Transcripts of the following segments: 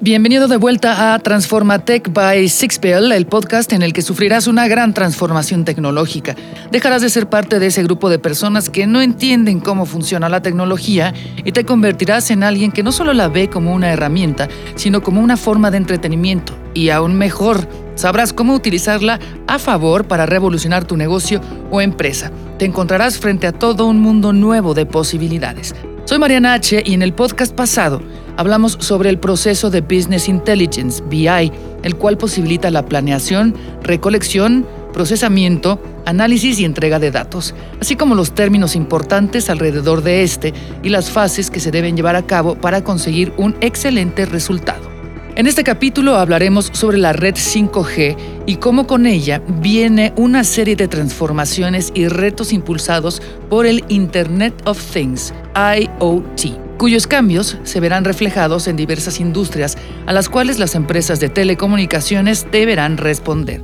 Bienvenido de vuelta a Transforma Tech by Sixpel, el podcast en el que sufrirás una gran transformación tecnológica. Dejarás de ser parte de ese grupo de personas que no entienden cómo funciona la tecnología y te convertirás en alguien que no solo la ve como una herramienta, sino como una forma de entretenimiento. Y aún mejor, sabrás cómo utilizarla a favor para revolucionar tu negocio o empresa. Te encontrarás frente a todo un mundo nuevo de posibilidades. Soy Mariana H. y en el podcast pasado hablamos sobre el proceso de Business Intelligence, BI, el cual posibilita la planeación, recolección, procesamiento, análisis y entrega de datos, así como los términos importantes alrededor de este y las fases que se deben llevar a cabo para conseguir un excelente resultado. En este capítulo hablaremos sobre la red 5G y cómo con ella viene una serie de transformaciones y retos impulsados por el Internet of Things, IoT, cuyos cambios se verán reflejados en diversas industrias a las cuales las empresas de telecomunicaciones deberán responder.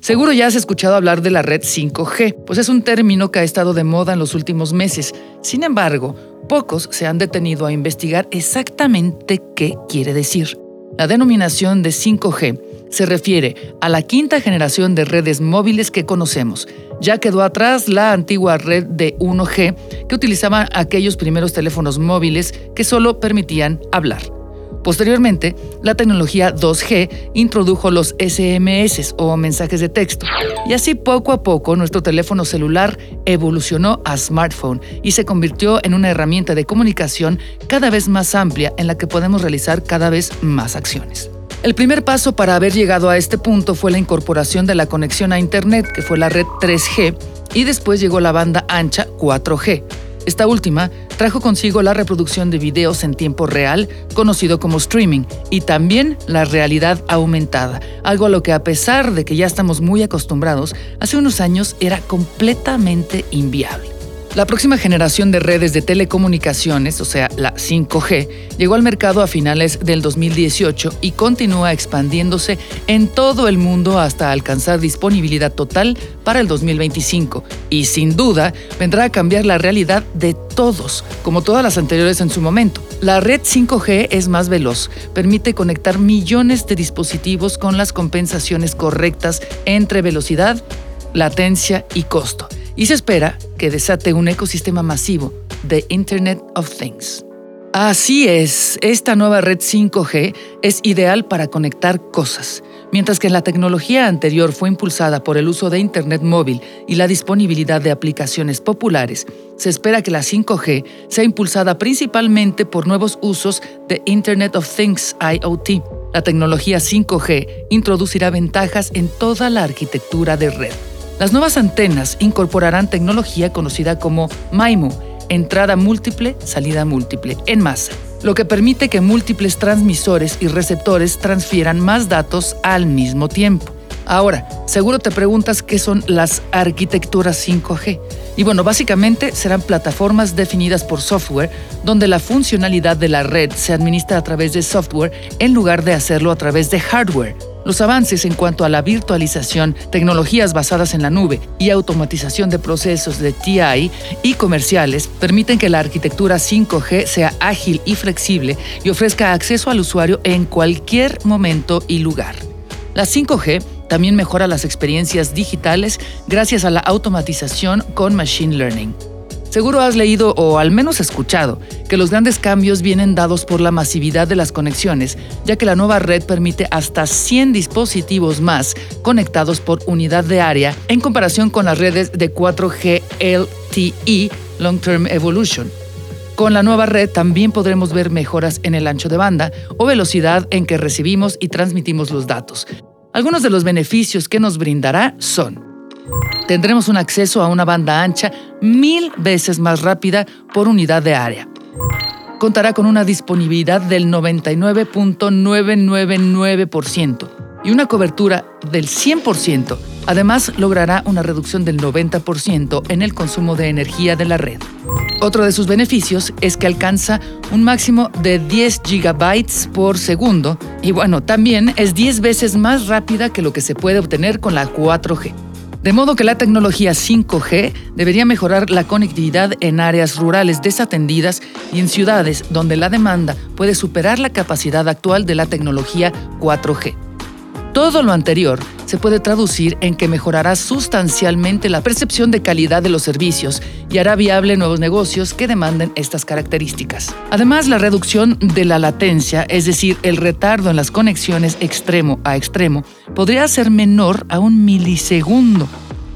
Seguro ya has escuchado hablar de la red 5G, pues es un término que ha estado de moda en los últimos meses. Sin embargo, pocos se han detenido a investigar exactamente qué quiere decir. La denominación de 5G se refiere a la quinta generación de redes móviles que conocemos. Ya quedó atrás la antigua red de 1G que utilizaban aquellos primeros teléfonos móviles que solo permitían hablar. Posteriormente, la tecnología 2G introdujo los SMS o mensajes de texto, y así poco a poco nuestro teléfono celular evolucionó a smartphone y se convirtió en una herramienta de comunicación cada vez más amplia en la que podemos realizar cada vez más acciones. El primer paso para haber llegado a este punto fue la incorporación de la conexión a Internet, que fue la red 3G, y después llegó la banda ancha 4G. Esta última trajo consigo la reproducción de videos en tiempo real, conocido como streaming, y también la realidad aumentada, algo a lo que a pesar de que ya estamos muy acostumbrados, hace unos años era completamente inviable. La próxima generación de redes de telecomunicaciones, o sea, la 5G, llegó al mercado a finales del 2018 y continúa expandiéndose en todo el mundo hasta alcanzar disponibilidad total para el 2025. Y sin duda, vendrá a cambiar la realidad de todos, como todas las anteriores en su momento. La red 5G es más veloz, permite conectar millones de dispositivos con las compensaciones correctas entre velocidad, latencia y costo y se espera que desate un ecosistema masivo de Internet of Things. Así es, esta nueva red 5G es ideal para conectar cosas. Mientras que la tecnología anterior fue impulsada por el uso de Internet móvil y la disponibilidad de aplicaciones populares, se espera que la 5G sea impulsada principalmente por nuevos usos de Internet of Things IoT. La tecnología 5G introducirá ventajas en toda la arquitectura de red. Las nuevas antenas incorporarán tecnología conocida como MIMO, entrada múltiple, salida múltiple, en masa, lo que permite que múltiples transmisores y receptores transfieran más datos al mismo tiempo. Ahora, seguro te preguntas qué son las arquitecturas 5G. Y bueno, básicamente serán plataformas definidas por software donde la funcionalidad de la red se administra a través de software en lugar de hacerlo a través de hardware. Los avances en cuanto a la virtualización, tecnologías basadas en la nube y automatización de procesos de TI y comerciales permiten que la arquitectura 5G sea ágil y flexible y ofrezca acceso al usuario en cualquier momento y lugar. La 5G también mejora las experiencias digitales gracias a la automatización con Machine Learning. Seguro has leído o al menos escuchado que los grandes cambios vienen dados por la masividad de las conexiones, ya que la nueva red permite hasta 100 dispositivos más conectados por unidad de área en comparación con las redes de 4G LTE Long Term Evolution. Con la nueva red también podremos ver mejoras en el ancho de banda o velocidad en que recibimos y transmitimos los datos. Algunos de los beneficios que nos brindará son tendremos un acceso a una banda ancha mil veces más rápida por unidad de área. Contará con una disponibilidad del 99.999% y una cobertura del 100%. Además, logrará una reducción del 90% en el consumo de energía de la red. Otro de sus beneficios es que alcanza un máximo de 10 gigabytes por segundo y bueno, también es 10 veces más rápida que lo que se puede obtener con la 4G. De modo que la tecnología 5G debería mejorar la conectividad en áreas rurales desatendidas y en ciudades donde la demanda puede superar la capacidad actual de la tecnología 4G. Todo lo anterior se puede traducir en que mejorará sustancialmente la percepción de calidad de los servicios y hará viable nuevos negocios que demanden estas características. Además, la reducción de la latencia, es decir, el retardo en las conexiones extremo a extremo, podría ser menor a un milisegundo.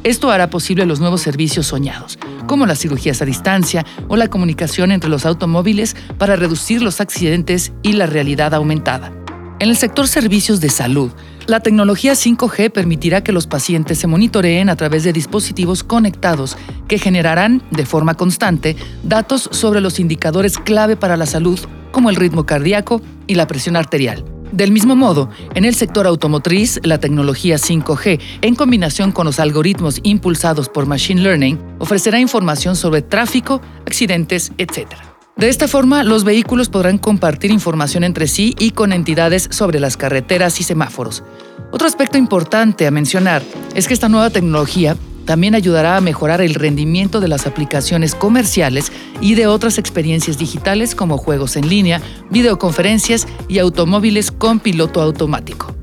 Esto hará posible los nuevos servicios soñados, como las cirugías a distancia o la comunicación entre los automóviles para reducir los accidentes y la realidad aumentada. En el sector servicios de salud, la tecnología 5G permitirá que los pacientes se monitoreen a través de dispositivos conectados que generarán, de forma constante, datos sobre los indicadores clave para la salud, como el ritmo cardíaco y la presión arterial. Del mismo modo, en el sector automotriz, la tecnología 5G, en combinación con los algoritmos impulsados por Machine Learning, ofrecerá información sobre tráfico, accidentes, etc. De esta forma, los vehículos podrán compartir información entre sí y con entidades sobre las carreteras y semáforos. Otro aspecto importante a mencionar es que esta nueva tecnología también ayudará a mejorar el rendimiento de las aplicaciones comerciales y de otras experiencias digitales como juegos en línea, videoconferencias y automóviles con piloto automático.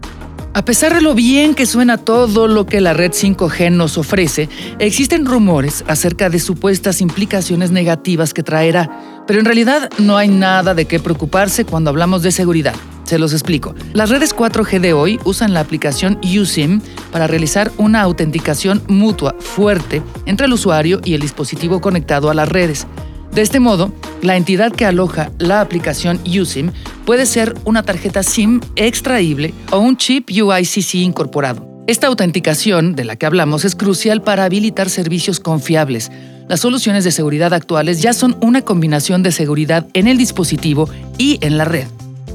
A pesar de lo bien que suena todo lo que la red 5G nos ofrece, existen rumores acerca de supuestas implicaciones negativas que traerá, pero en realidad no hay nada de qué preocuparse cuando hablamos de seguridad. Se los explico. Las redes 4G de hoy usan la aplicación USIM para realizar una autenticación mutua fuerte entre el usuario y el dispositivo conectado a las redes. De este modo, la entidad que aloja la aplicación USIM puede ser una tarjeta SIM extraíble o un chip UICC incorporado. Esta autenticación de la que hablamos es crucial para habilitar servicios confiables. Las soluciones de seguridad actuales ya son una combinación de seguridad en el dispositivo y en la red.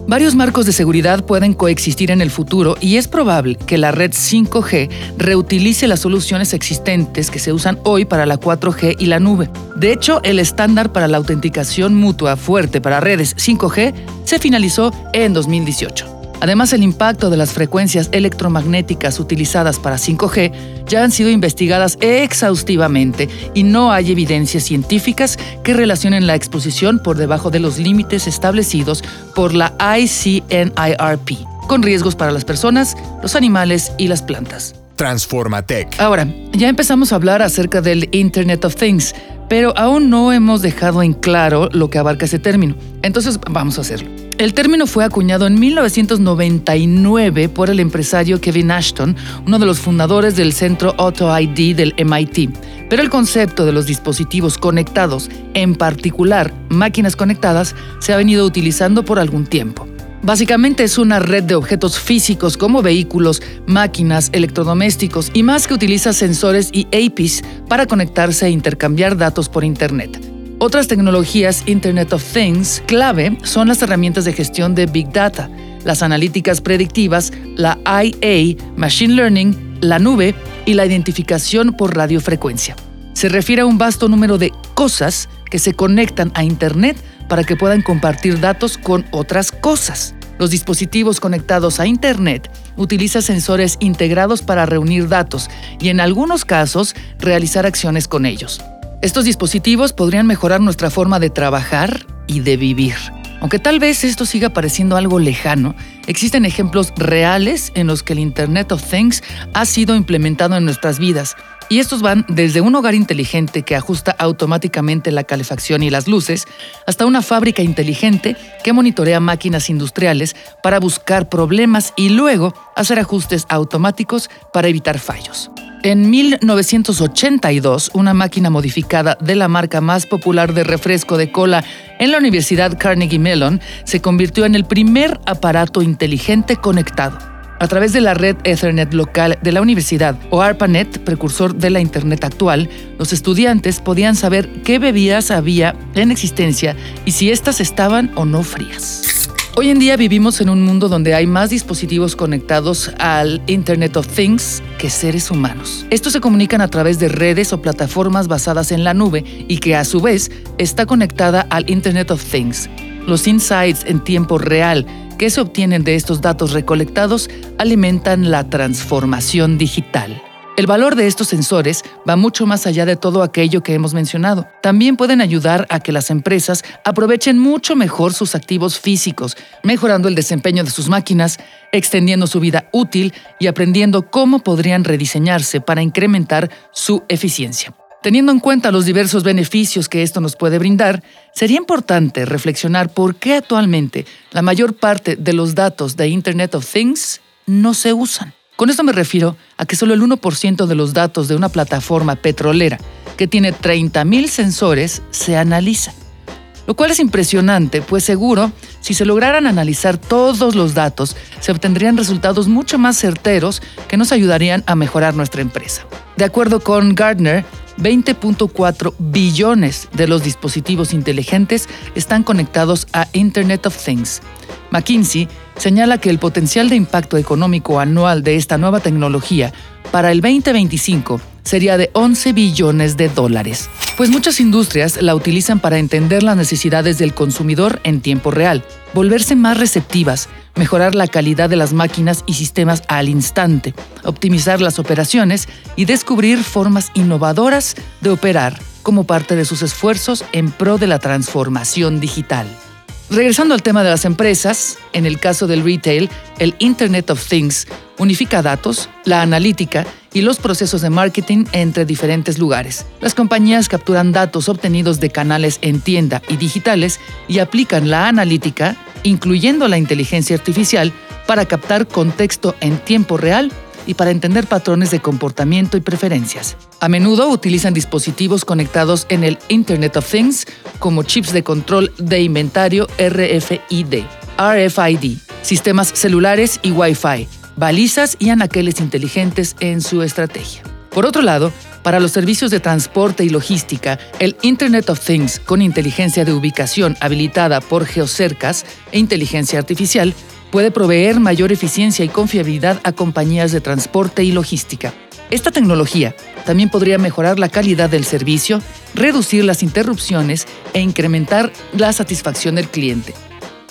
Varios marcos de seguridad pueden coexistir en el futuro y es probable que la red 5G reutilice las soluciones existentes que se usan hoy para la 4G y la nube. De hecho, el estándar para la autenticación mutua fuerte para redes 5G se finalizó en 2018. Además, el impacto de las frecuencias electromagnéticas utilizadas para 5G ya han sido investigadas exhaustivamente y no hay evidencias científicas que relacionen la exposición por debajo de los límites establecidos por la ICNIRP, con riesgos para las personas, los animales y las plantas. Transformatec. Ahora, ya empezamos a hablar acerca del Internet of Things, pero aún no hemos dejado en claro lo que abarca ese término. Entonces, vamos a hacerlo. El término fue acuñado en 1999 por el empresario Kevin Ashton, uno de los fundadores del centro Auto ID del MIT. Pero el concepto de los dispositivos conectados, en particular máquinas conectadas, se ha venido utilizando por algún tiempo. Básicamente es una red de objetos físicos como vehículos, máquinas, electrodomésticos y más que utiliza sensores y APIs para conectarse e intercambiar datos por Internet. Otras tecnologías Internet of Things clave son las herramientas de gestión de Big Data, las analíticas predictivas, la IA, Machine Learning, la nube y la identificación por radiofrecuencia. Se refiere a un vasto número de cosas que se conectan a Internet para que puedan compartir datos con otras cosas. Los dispositivos conectados a Internet utilizan sensores integrados para reunir datos y en algunos casos realizar acciones con ellos. Estos dispositivos podrían mejorar nuestra forma de trabajar y de vivir. Aunque tal vez esto siga pareciendo algo lejano, existen ejemplos reales en los que el Internet of Things ha sido implementado en nuestras vidas. Y estos van desde un hogar inteligente que ajusta automáticamente la calefacción y las luces, hasta una fábrica inteligente que monitorea máquinas industriales para buscar problemas y luego hacer ajustes automáticos para evitar fallos. En 1982, una máquina modificada de la marca más popular de refresco de cola en la Universidad Carnegie Mellon se convirtió en el primer aparato inteligente conectado. A través de la red Ethernet local de la universidad o ARPANET, precursor de la Internet actual, los estudiantes podían saber qué bebidas había en existencia y si éstas estaban o no frías. Hoy en día vivimos en un mundo donde hay más dispositivos conectados al Internet of Things que seres humanos. Estos se comunican a través de redes o plataformas basadas en la nube y que a su vez está conectada al Internet of Things. Los insights en tiempo real que se obtienen de estos datos recolectados alimentan la transformación digital. El valor de estos sensores va mucho más allá de todo aquello que hemos mencionado. También pueden ayudar a que las empresas aprovechen mucho mejor sus activos físicos, mejorando el desempeño de sus máquinas, extendiendo su vida útil y aprendiendo cómo podrían rediseñarse para incrementar su eficiencia. Teniendo en cuenta los diversos beneficios que esto nos puede brindar, sería importante reflexionar por qué actualmente la mayor parte de los datos de Internet of Things no se usan. Con esto me refiero a que solo el 1% de los datos de una plataforma petrolera que tiene 30.000 sensores se analiza. Lo cual es impresionante, pues seguro, si se lograran analizar todos los datos, se obtendrían resultados mucho más certeros que nos ayudarían a mejorar nuestra empresa. De acuerdo con Gardner, 20.4 billones de los dispositivos inteligentes están conectados a Internet of Things. McKinsey señala que el potencial de impacto económico anual de esta nueva tecnología para el 2025 sería de 11 billones de dólares, pues muchas industrias la utilizan para entender las necesidades del consumidor en tiempo real, volverse más receptivas, mejorar la calidad de las máquinas y sistemas al instante, optimizar las operaciones y descubrir formas innovadoras de operar como parte de sus esfuerzos en pro de la transformación digital. Regresando al tema de las empresas, en el caso del retail, el Internet of Things unifica datos, la analítica y los procesos de marketing entre diferentes lugares. Las compañías capturan datos obtenidos de canales en tienda y digitales y aplican la analítica, incluyendo la inteligencia artificial, para captar contexto en tiempo real y para entender patrones de comportamiento y preferencias. A menudo utilizan dispositivos conectados en el Internet of Things como chips de control de inventario RFID, sistemas celulares y Wi-Fi, balizas y anaqueles inteligentes en su estrategia. Por otro lado, para los servicios de transporte y logística, el Internet of Things con inteligencia de ubicación habilitada por geocercas e inteligencia artificial puede proveer mayor eficiencia y confiabilidad a compañías de transporte y logística. Esta tecnología también podría mejorar la calidad del servicio, reducir las interrupciones e incrementar la satisfacción del cliente.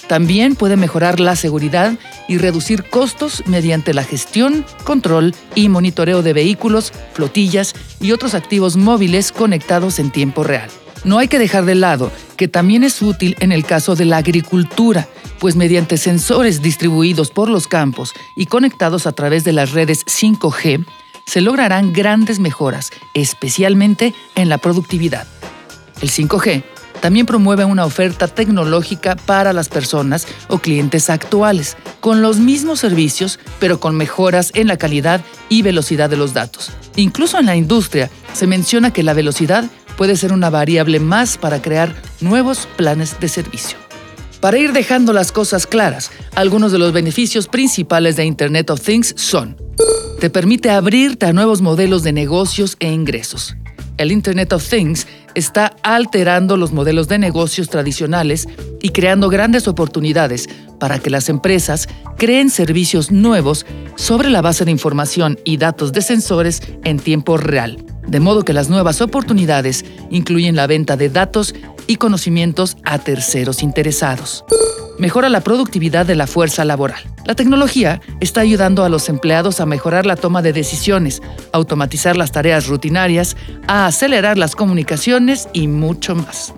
También puede mejorar la seguridad y reducir costos mediante la gestión, control y monitoreo de vehículos, flotillas y otros activos móviles conectados en tiempo real. No hay que dejar de lado que también es útil en el caso de la agricultura, pues mediante sensores distribuidos por los campos y conectados a través de las redes 5G, se lograrán grandes mejoras, especialmente en la productividad. El 5G también promueve una oferta tecnológica para las personas o clientes actuales, con los mismos servicios, pero con mejoras en la calidad y velocidad de los datos. Incluso en la industria se menciona que la velocidad puede ser una variable más para crear nuevos planes de servicio. Para ir dejando las cosas claras, algunos de los beneficios principales de Internet of Things son, te permite abrirte a nuevos modelos de negocios e ingresos. El Internet of Things está alterando los modelos de negocios tradicionales y creando grandes oportunidades para que las empresas creen servicios nuevos sobre la base de información y datos de sensores en tiempo real. De modo que las nuevas oportunidades incluyen la venta de datos y conocimientos a terceros interesados. Mejora la productividad de la fuerza laboral. La tecnología está ayudando a los empleados a mejorar la toma de decisiones, automatizar las tareas rutinarias, a acelerar las comunicaciones y mucho más.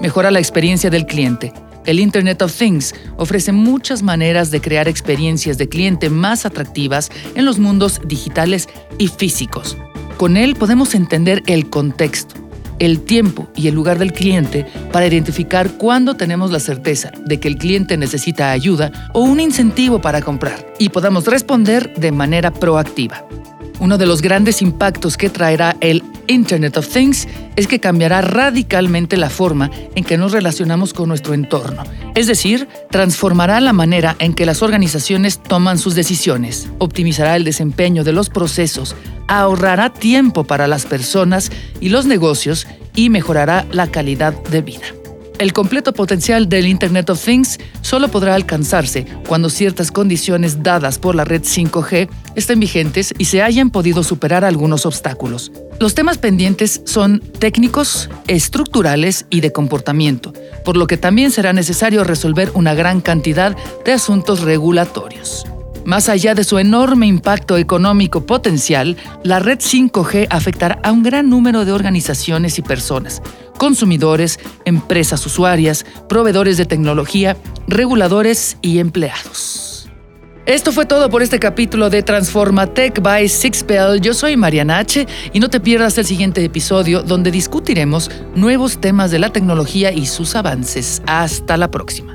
Mejora la experiencia del cliente. El Internet of Things ofrece muchas maneras de crear experiencias de cliente más atractivas en los mundos digitales y físicos. Con él podemos entender el contexto, el tiempo y el lugar del cliente para identificar cuándo tenemos la certeza de que el cliente necesita ayuda o un incentivo para comprar y podamos responder de manera proactiva. Uno de los grandes impactos que traerá el Internet of Things es que cambiará radicalmente la forma en que nos relacionamos con nuestro entorno. Es decir, transformará la manera en que las organizaciones toman sus decisiones, optimizará el desempeño de los procesos, ahorrará tiempo para las personas y los negocios y mejorará la calidad de vida. El completo potencial del Internet of Things solo podrá alcanzarse cuando ciertas condiciones dadas por la red 5G estén vigentes y se hayan podido superar algunos obstáculos. Los temas pendientes son técnicos, estructurales y de comportamiento, por lo que también será necesario resolver una gran cantidad de asuntos regulatorios. Más allá de su enorme impacto económico potencial, la red 5G afectará a un gran número de organizaciones y personas, consumidores, empresas usuarias, proveedores de tecnología, reguladores y empleados. Esto fue todo por este capítulo de Transforma Tech by Sixpel. Yo soy Mariana H. y no te pierdas el siguiente episodio donde discutiremos nuevos temas de la tecnología y sus avances. Hasta la próxima.